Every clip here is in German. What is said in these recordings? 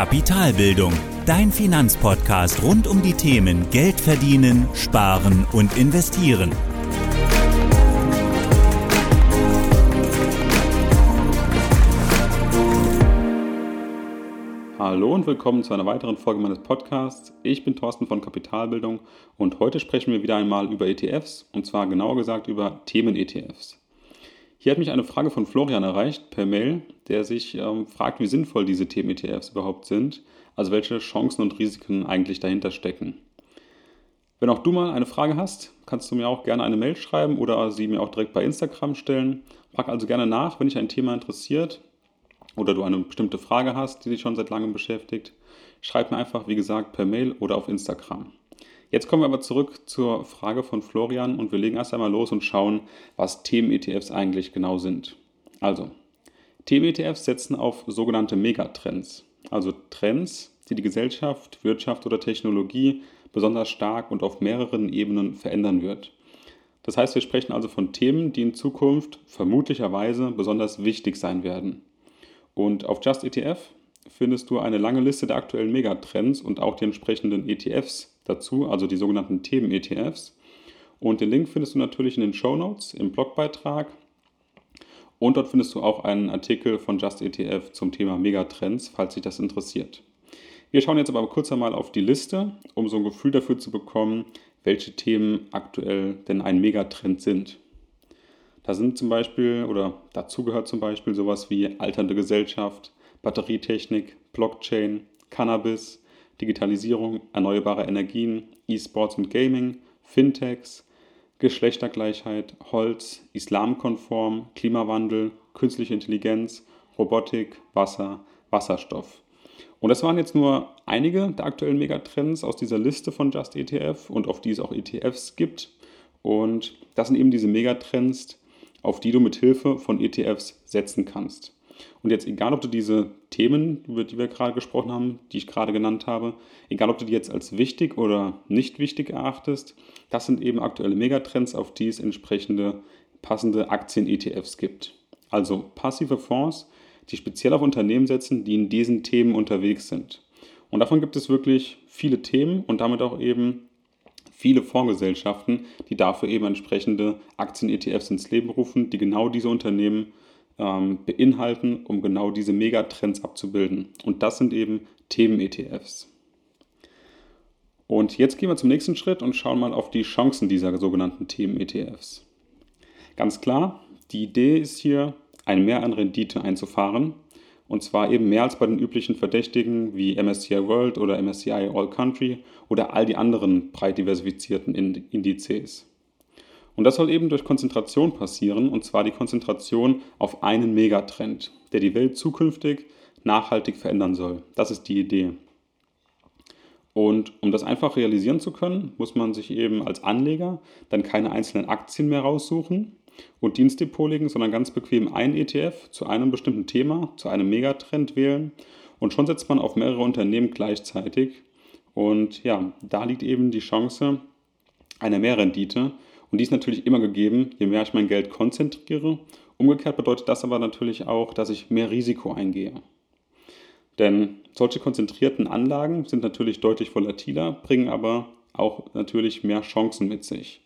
Kapitalbildung, dein Finanzpodcast rund um die Themen Geld verdienen, sparen und investieren. Hallo und willkommen zu einer weiteren Folge meines Podcasts. Ich bin Thorsten von Kapitalbildung und heute sprechen wir wieder einmal über ETFs und zwar genauer gesagt über Themen-ETFs. Hier hat mich eine Frage von Florian erreicht per Mail, der sich ähm, fragt, wie sinnvoll diese Themen-ETFs überhaupt sind, also welche Chancen und Risiken eigentlich dahinter stecken. Wenn auch du mal eine Frage hast, kannst du mir auch gerne eine Mail schreiben oder sie mir auch direkt bei Instagram stellen. Frag also gerne nach, wenn dich ein Thema interessiert oder du eine bestimmte Frage hast, die dich schon seit langem beschäftigt. Schreib mir einfach, wie gesagt, per Mail oder auf Instagram. Jetzt kommen wir aber zurück zur Frage von Florian und wir legen erst einmal los und schauen, was Themen-ETFs eigentlich genau sind. Also, Themen-ETFs setzen auf sogenannte Megatrends, also Trends, die die Gesellschaft, Wirtschaft oder Technologie besonders stark und auf mehreren Ebenen verändern wird. Das heißt, wir sprechen also von Themen, die in Zukunft vermutlicherweise besonders wichtig sein werden. Und auf Just ETF findest du eine lange Liste der aktuellen Megatrends und auch die entsprechenden ETFs dazu, also die sogenannten Themen-ETFs. Und den Link findest du natürlich in den Show Notes im Blogbeitrag. Und dort findest du auch einen Artikel von Just ETF zum Thema Megatrends, falls dich das interessiert. Wir schauen jetzt aber kurz einmal auf die Liste, um so ein Gefühl dafür zu bekommen, welche Themen aktuell denn ein Megatrend sind. Da sind zum Beispiel oder dazu gehört zum Beispiel sowas wie alternde Gesellschaft, Batterietechnik, Blockchain, Cannabis, Digitalisierung, erneuerbare Energien, E-Sports und Gaming, Fintechs, Geschlechtergleichheit, Holz, islamkonform, Klimawandel, künstliche Intelligenz, Robotik, Wasser, Wasserstoff. Und das waren jetzt nur einige der aktuellen Megatrends aus dieser Liste von Just ETF und auf die es auch ETFs gibt. Und das sind eben diese Megatrends, auf die du mit Hilfe von ETFs setzen kannst. Und jetzt, egal ob du diese Themen, über die wir gerade gesprochen haben, die ich gerade genannt habe, egal ob du die jetzt als wichtig oder nicht wichtig erachtest, das sind eben aktuelle Megatrends, auf die es entsprechende passende Aktien-ETFs gibt. Also passive Fonds, die speziell auf Unternehmen setzen, die in diesen Themen unterwegs sind. Und davon gibt es wirklich viele Themen und damit auch eben viele Fondsgesellschaften, die dafür eben entsprechende Aktien-ETFs ins Leben rufen, die genau diese Unternehmen ähm, beinhalten, um genau diese Megatrends abzubilden. Und das sind eben Themen-ETFs. Und jetzt gehen wir zum nächsten Schritt und schauen mal auf die Chancen dieser sogenannten Themen-ETFs. Ganz klar, die Idee ist hier, ein Mehr an Rendite einzufahren. Und zwar eben mehr als bei den üblichen Verdächtigen wie MSCI World oder MSCI All Country oder all die anderen breit diversifizierten Indizes. Und das soll eben durch Konzentration passieren, und zwar die Konzentration auf einen Megatrend, der die Welt zukünftig nachhaltig verändern soll. Das ist die Idee. Und um das einfach realisieren zu können, muss man sich eben als Anleger dann keine einzelnen Aktien mehr raussuchen und Dienstdepot legen, sondern ganz bequem ein ETF zu einem bestimmten Thema, zu einem Megatrend wählen. Und schon setzt man auf mehrere Unternehmen gleichzeitig. Und ja, da liegt eben die Chance einer Mehrrendite, und die ist natürlich immer gegeben, je mehr ich mein Geld konzentriere. Umgekehrt bedeutet das aber natürlich auch, dass ich mehr Risiko eingehe. Denn solche konzentrierten Anlagen sind natürlich deutlich volatiler, bringen aber auch natürlich mehr Chancen mit sich.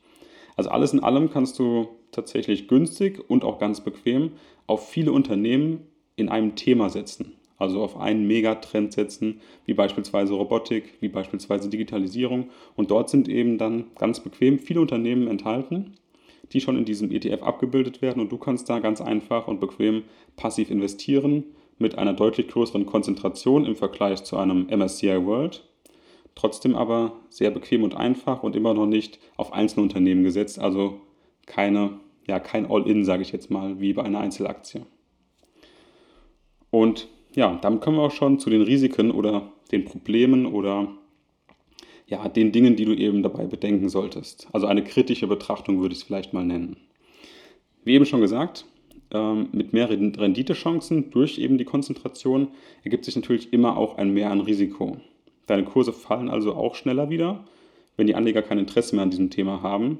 Also alles in allem kannst du tatsächlich günstig und auch ganz bequem auf viele Unternehmen in einem Thema setzen also auf einen Megatrend setzen, wie beispielsweise Robotik, wie beispielsweise Digitalisierung. Und dort sind eben dann ganz bequem viele Unternehmen enthalten, die schon in diesem ETF abgebildet werden. Und du kannst da ganz einfach und bequem passiv investieren mit einer deutlich größeren Konzentration im Vergleich zu einem MSCI World. Trotzdem aber sehr bequem und einfach und immer noch nicht auf einzelne Unternehmen gesetzt, also keine, ja, kein All-In, sage ich jetzt mal, wie bei einer Einzelaktie. Und ja, damit kommen wir auch schon zu den Risiken oder den Problemen oder ja, den Dingen, die du eben dabei bedenken solltest. Also eine kritische Betrachtung würde ich es vielleicht mal nennen. Wie eben schon gesagt, ähm, mit mehr Renditechancen durch eben die Konzentration ergibt sich natürlich immer auch ein Mehr an Risiko. Deine Kurse fallen also auch schneller wieder, wenn die Anleger kein Interesse mehr an diesem Thema haben.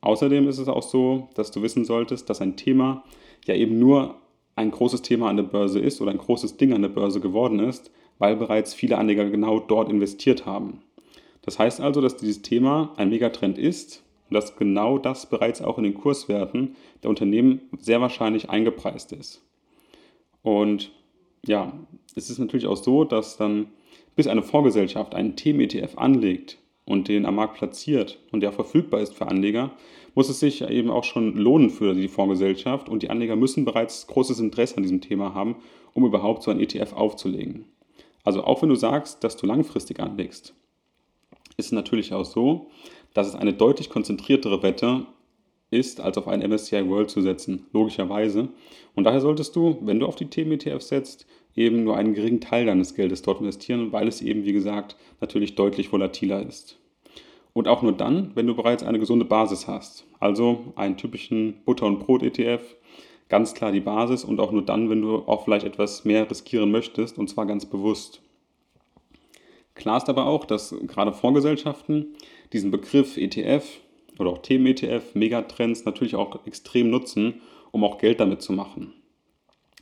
Außerdem ist es auch so, dass du wissen solltest, dass ein Thema ja eben nur ein großes Thema an der Börse ist oder ein großes Ding an der Börse geworden ist, weil bereits viele Anleger genau dort investiert haben. Das heißt also, dass dieses Thema ein Megatrend ist und dass genau das bereits auch in den Kurswerten der Unternehmen sehr wahrscheinlich eingepreist ist. Und ja, es ist natürlich auch so, dass dann bis eine Vorgesellschaft einen Themen-ETF anlegt und den am Markt platziert und der verfügbar ist für Anleger, muss es sich eben auch schon lohnen für die Fondsgesellschaft und die Anleger müssen bereits großes Interesse an diesem Thema haben, um überhaupt so ein ETF aufzulegen. Also auch wenn du sagst, dass du langfristig anlegst, ist es natürlich auch so, dass es eine deutlich konzentriertere Wette ist, als auf einen MSCI World zu setzen, logischerweise. Und daher solltest du, wenn du auf die Themen-ETFs setzt, eben nur einen geringen Teil deines Geldes dort investieren, weil es eben, wie gesagt, natürlich deutlich volatiler ist. Und auch nur dann, wenn du bereits eine gesunde Basis hast. Also einen typischen Butter- und Brot-ETF, ganz klar die Basis und auch nur dann, wenn du auch vielleicht etwas mehr riskieren möchtest und zwar ganz bewusst. Klar ist aber auch, dass gerade Fondsgesellschaften diesen Begriff ETF oder auch Themen-ETF, Megatrends natürlich auch extrem nutzen, um auch Geld damit zu machen.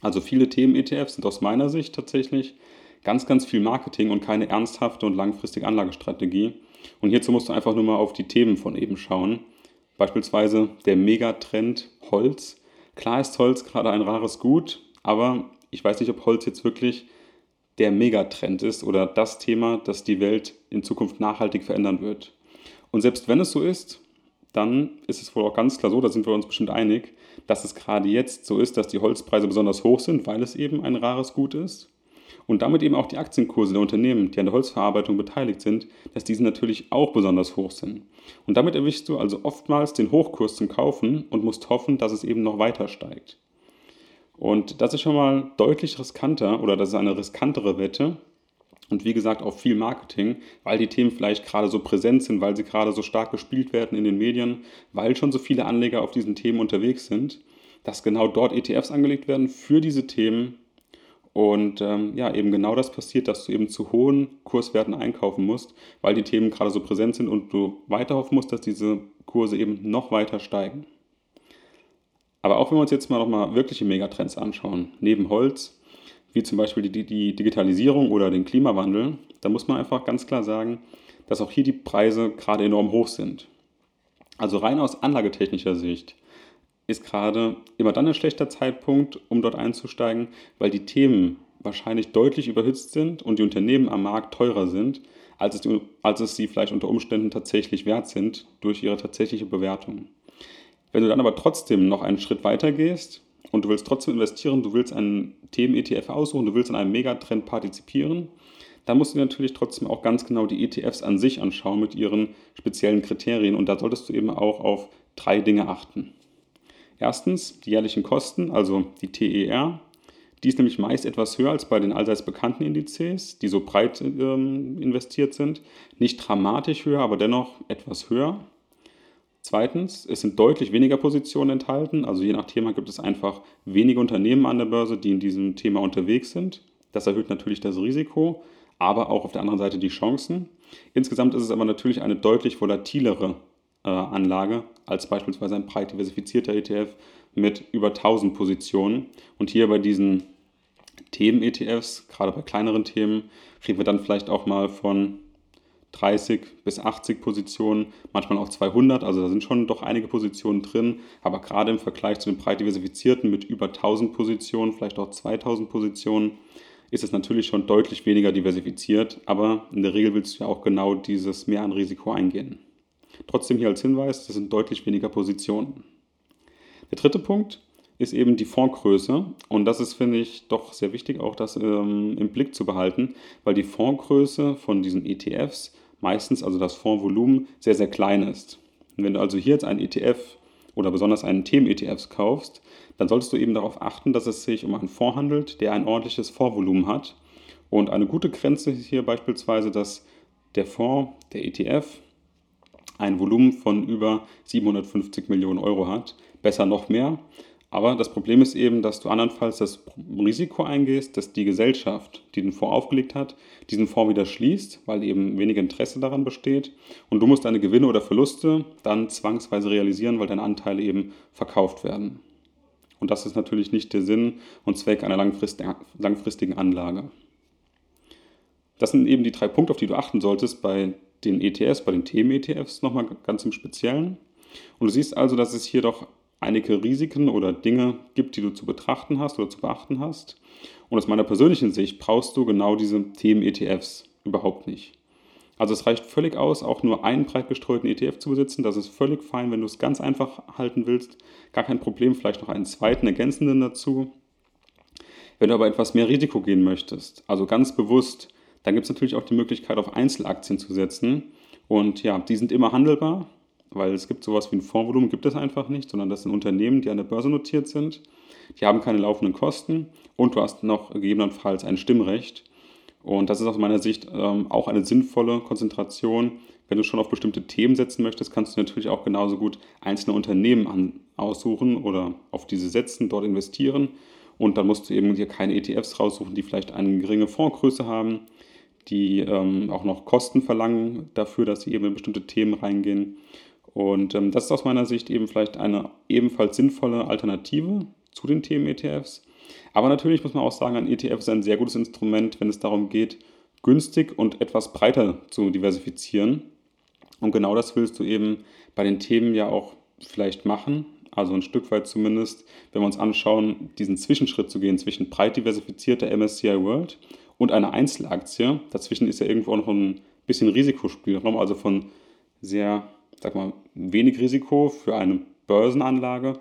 Also viele Themen-ETFs sind aus meiner Sicht tatsächlich ganz, ganz viel Marketing und keine ernsthafte und langfristige Anlagestrategie. Und hierzu musst du einfach nur mal auf die Themen von eben schauen. Beispielsweise der Megatrend Holz. Klar ist Holz gerade ein rares Gut, aber ich weiß nicht, ob Holz jetzt wirklich der Megatrend ist oder das Thema, das die Welt in Zukunft nachhaltig verändern wird. Und selbst wenn es so ist, dann ist es wohl auch ganz klar so, da sind wir uns bestimmt einig, dass es gerade jetzt so ist, dass die Holzpreise besonders hoch sind, weil es eben ein rares Gut ist. Und damit eben auch die Aktienkurse der Unternehmen, die an der Holzverarbeitung beteiligt sind, dass diese natürlich auch besonders hoch sind. Und damit erwischst du also oftmals den Hochkurs zum Kaufen und musst hoffen, dass es eben noch weiter steigt. Und das ist schon mal deutlich riskanter oder das ist eine riskantere Wette, und wie gesagt auch viel Marketing, weil die Themen vielleicht gerade so präsent sind, weil sie gerade so stark gespielt werden in den Medien, weil schon so viele Anleger auf diesen Themen unterwegs sind, dass genau dort ETFs angelegt werden für diese Themen und ähm, ja, eben genau das passiert, dass du eben zu hohen Kurswerten einkaufen musst, weil die Themen gerade so präsent sind und du weiter hoffen musst, dass diese Kurse eben noch weiter steigen. Aber auch wenn wir uns jetzt mal nochmal wirkliche Megatrends anschauen, neben Holz, wie zum Beispiel die, die Digitalisierung oder den Klimawandel, da muss man einfach ganz klar sagen, dass auch hier die Preise gerade enorm hoch sind. Also rein aus anlagetechnischer Sicht ist gerade immer dann ein schlechter Zeitpunkt, um dort einzusteigen, weil die Themen wahrscheinlich deutlich überhitzt sind und die Unternehmen am Markt teurer sind, als es, als es sie vielleicht unter Umständen tatsächlich wert sind durch ihre tatsächliche Bewertung. Wenn du dann aber trotzdem noch einen Schritt weiter gehst und du willst trotzdem investieren, du willst einen Themen-ETF aussuchen, du willst an einem Megatrend partizipieren, dann musst du dir natürlich trotzdem auch ganz genau die ETFs an sich anschauen mit ihren speziellen Kriterien und da solltest du eben auch auf drei Dinge achten. Erstens die jährlichen Kosten, also die TER. Die ist nämlich meist etwas höher als bei den allseits bekannten Indizes, die so breit ähm, investiert sind. Nicht dramatisch höher, aber dennoch etwas höher. Zweitens, es sind deutlich weniger Positionen enthalten. Also je nach Thema gibt es einfach wenige Unternehmen an der Börse, die in diesem Thema unterwegs sind. Das erhöht natürlich das Risiko, aber auch auf der anderen Seite die Chancen. Insgesamt ist es aber natürlich eine deutlich volatilere Anlage als beispielsweise ein breit diversifizierter ETF mit über 1000 Positionen. Und hier bei diesen Themen-ETFs, gerade bei kleineren Themen, reden wir dann vielleicht auch mal von 30 bis 80 Positionen, manchmal auch 200, also da sind schon doch einige Positionen drin, aber gerade im Vergleich zu den breit diversifizierten mit über 1000 Positionen, vielleicht auch 2000 Positionen, ist es natürlich schon deutlich weniger diversifiziert, aber in der Regel willst du ja auch genau dieses Mehr an Risiko eingehen. Trotzdem hier als Hinweis, das sind deutlich weniger Positionen. Der dritte Punkt ist eben die Fondsgröße und das ist, finde ich, doch sehr wichtig, auch das ähm, im Blick zu behalten, weil die Fondsgröße von diesen ETFs meistens, also das Fondsvolumen, sehr, sehr klein ist. Und wenn du also hier jetzt einen ETF oder besonders einen Themen-ETF kaufst, dann solltest du eben darauf achten, dass es sich um einen Fonds handelt, der ein ordentliches Fondsvolumen hat. Und eine gute Grenze ist hier beispielsweise, dass der Fonds, der ETF, ein Volumen von über 750 Millionen Euro hat. Besser noch mehr. Aber das Problem ist eben, dass du andernfalls das Risiko eingehst, dass die Gesellschaft, die den Fonds aufgelegt hat, diesen Fonds wieder schließt, weil eben wenig Interesse daran besteht. Und du musst deine Gewinne oder Verluste dann zwangsweise realisieren, weil deine Anteile eben verkauft werden. Und das ist natürlich nicht der Sinn und Zweck einer langfristigen Anlage. das sind eben die drei Punkte, auf die du achten solltest bei den ETFs, bei den Themen-ETFs nochmal ganz im Speziellen. Und du siehst also, dass es hier doch einige Risiken oder Dinge gibt, die du zu betrachten hast oder zu beachten hast. Und aus meiner persönlichen Sicht brauchst du genau diese Themen-ETFs überhaupt nicht. Also es reicht völlig aus, auch nur einen breit gestreuten ETF zu besitzen. Das ist völlig fein, wenn du es ganz einfach halten willst. Gar kein Problem, vielleicht noch einen zweiten ergänzenden dazu. Wenn du aber etwas mehr Risiko gehen möchtest, also ganz bewusst, dann gibt es natürlich auch die Möglichkeit, auf Einzelaktien zu setzen. Und ja, die sind immer handelbar, weil es gibt sowas wie ein Fondsvolumen, gibt es einfach nicht, sondern das sind Unternehmen, die an der Börse notiert sind. Die haben keine laufenden Kosten und du hast noch gegebenenfalls ein Stimmrecht. Und das ist aus meiner Sicht ähm, auch eine sinnvolle Konzentration. Wenn du schon auf bestimmte Themen setzen möchtest, kannst du natürlich auch genauso gut einzelne Unternehmen an, aussuchen oder auf diese setzen, dort investieren. Und dann musst du eben dir keine ETFs raussuchen, die vielleicht eine geringe Fondsgröße haben, die ähm, auch noch Kosten verlangen dafür, dass sie eben in bestimmte Themen reingehen. Und ähm, das ist aus meiner Sicht eben vielleicht eine ebenfalls sinnvolle Alternative zu den Themen ETFs. Aber natürlich muss man auch sagen, ein ETF ist ein sehr gutes Instrument, wenn es darum geht, günstig und etwas breiter zu diversifizieren. Und genau das willst du eben bei den Themen ja auch vielleicht machen. Also ein Stück weit zumindest, wenn wir uns anschauen, diesen Zwischenschritt zu gehen zwischen breit diversifizierter MSCI World und einer Einzelaktie. Dazwischen ist ja irgendwo noch ein bisschen Risikospielraum, also von sehr, sag mal, wenig Risiko für eine Börsenanlage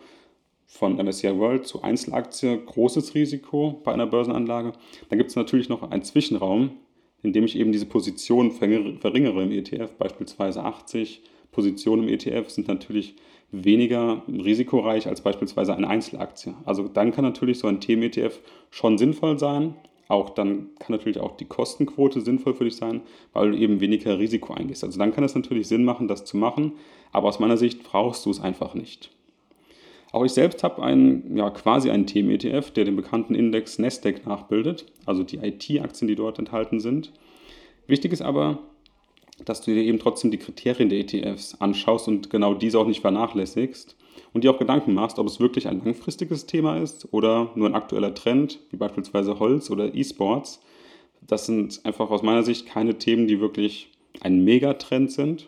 von MSCI World zu Einzelaktie großes Risiko bei einer Börsenanlage. Dann gibt es natürlich noch einen Zwischenraum, in dem ich eben diese Position verringere im ETF, beispielsweise 80 Positionen im ETF sind natürlich weniger risikoreich als beispielsweise eine Einzelaktie. Also dann kann natürlich so ein Themen-ETF schon sinnvoll sein. Auch dann kann natürlich auch die Kostenquote sinnvoll für dich sein, weil du eben weniger Risiko eingehst. Also dann kann es natürlich Sinn machen, das zu machen, aber aus meiner Sicht brauchst du es einfach nicht. Auch ich selbst habe einen, ja, quasi einen Themen-ETF, der den bekannten Index Nasdaq nachbildet, also die IT-Aktien, die dort enthalten sind. Wichtig ist aber, dass du dir eben trotzdem die Kriterien der ETFs anschaust und genau diese auch nicht vernachlässigst und dir auch Gedanken machst, ob es wirklich ein langfristiges Thema ist oder nur ein aktueller Trend, wie beispielsweise Holz oder E-Sports. Das sind einfach aus meiner Sicht keine Themen, die wirklich ein Megatrend sind,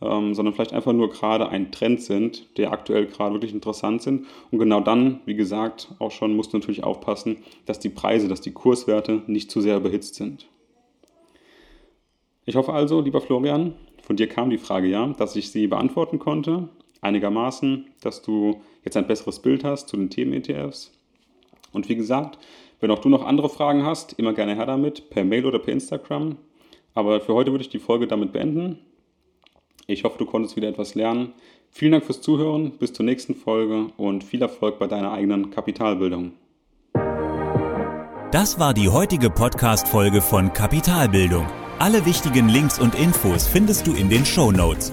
ähm, sondern vielleicht einfach nur gerade ein Trend sind, der aktuell gerade wirklich interessant sind. Und genau dann, wie gesagt, auch schon musst du natürlich aufpassen, dass die Preise, dass die Kurswerte nicht zu sehr überhitzt sind. Ich hoffe also, lieber Florian, von dir kam die Frage ja, dass ich sie beantworten konnte, einigermaßen, dass du jetzt ein besseres Bild hast zu den Themen-ETFs. Und wie gesagt, wenn auch du noch andere Fragen hast, immer gerne her damit, per Mail oder per Instagram. Aber für heute würde ich die Folge damit beenden. Ich hoffe, du konntest wieder etwas lernen. Vielen Dank fürs Zuhören, bis zur nächsten Folge und viel Erfolg bei deiner eigenen Kapitalbildung. Das war die heutige Podcast-Folge von Kapitalbildung. Alle wichtigen Links und Infos findest du in den Show Notes.